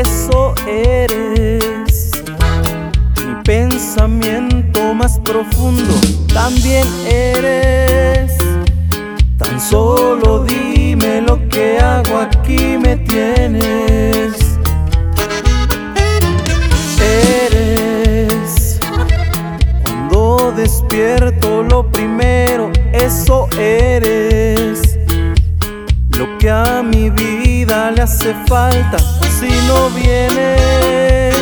eso eres. Mi pensamiento más profundo también eres. Tan solo dime lo que hago aquí me tienes. Eres. Cuando despierto lo primero, eso eres. Lo que a mi vida le hace falta si no vienes.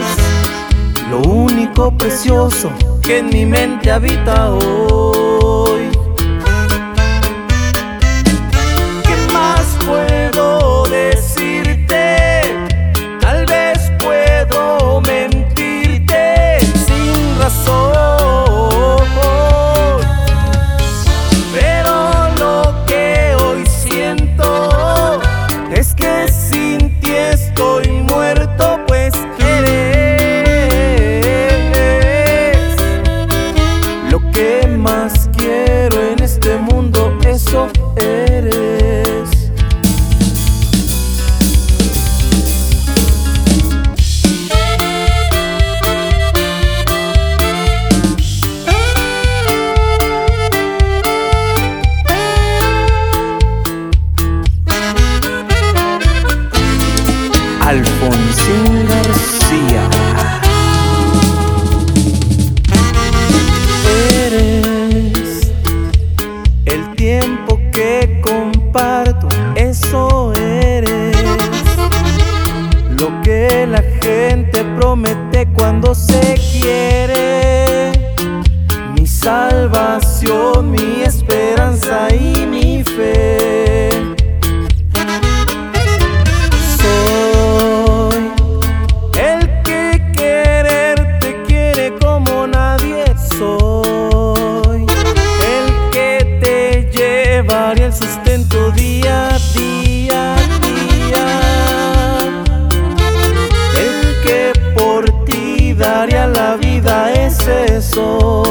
Lo único precioso que en mi mente habita hoy. Tiempo que comparto, eso eres. Lo que la gente promete cuando se quiere. Mi salvación, mi esperanza y llevaría el sustento día a día, día. El que por ti daría la vida, ese soy.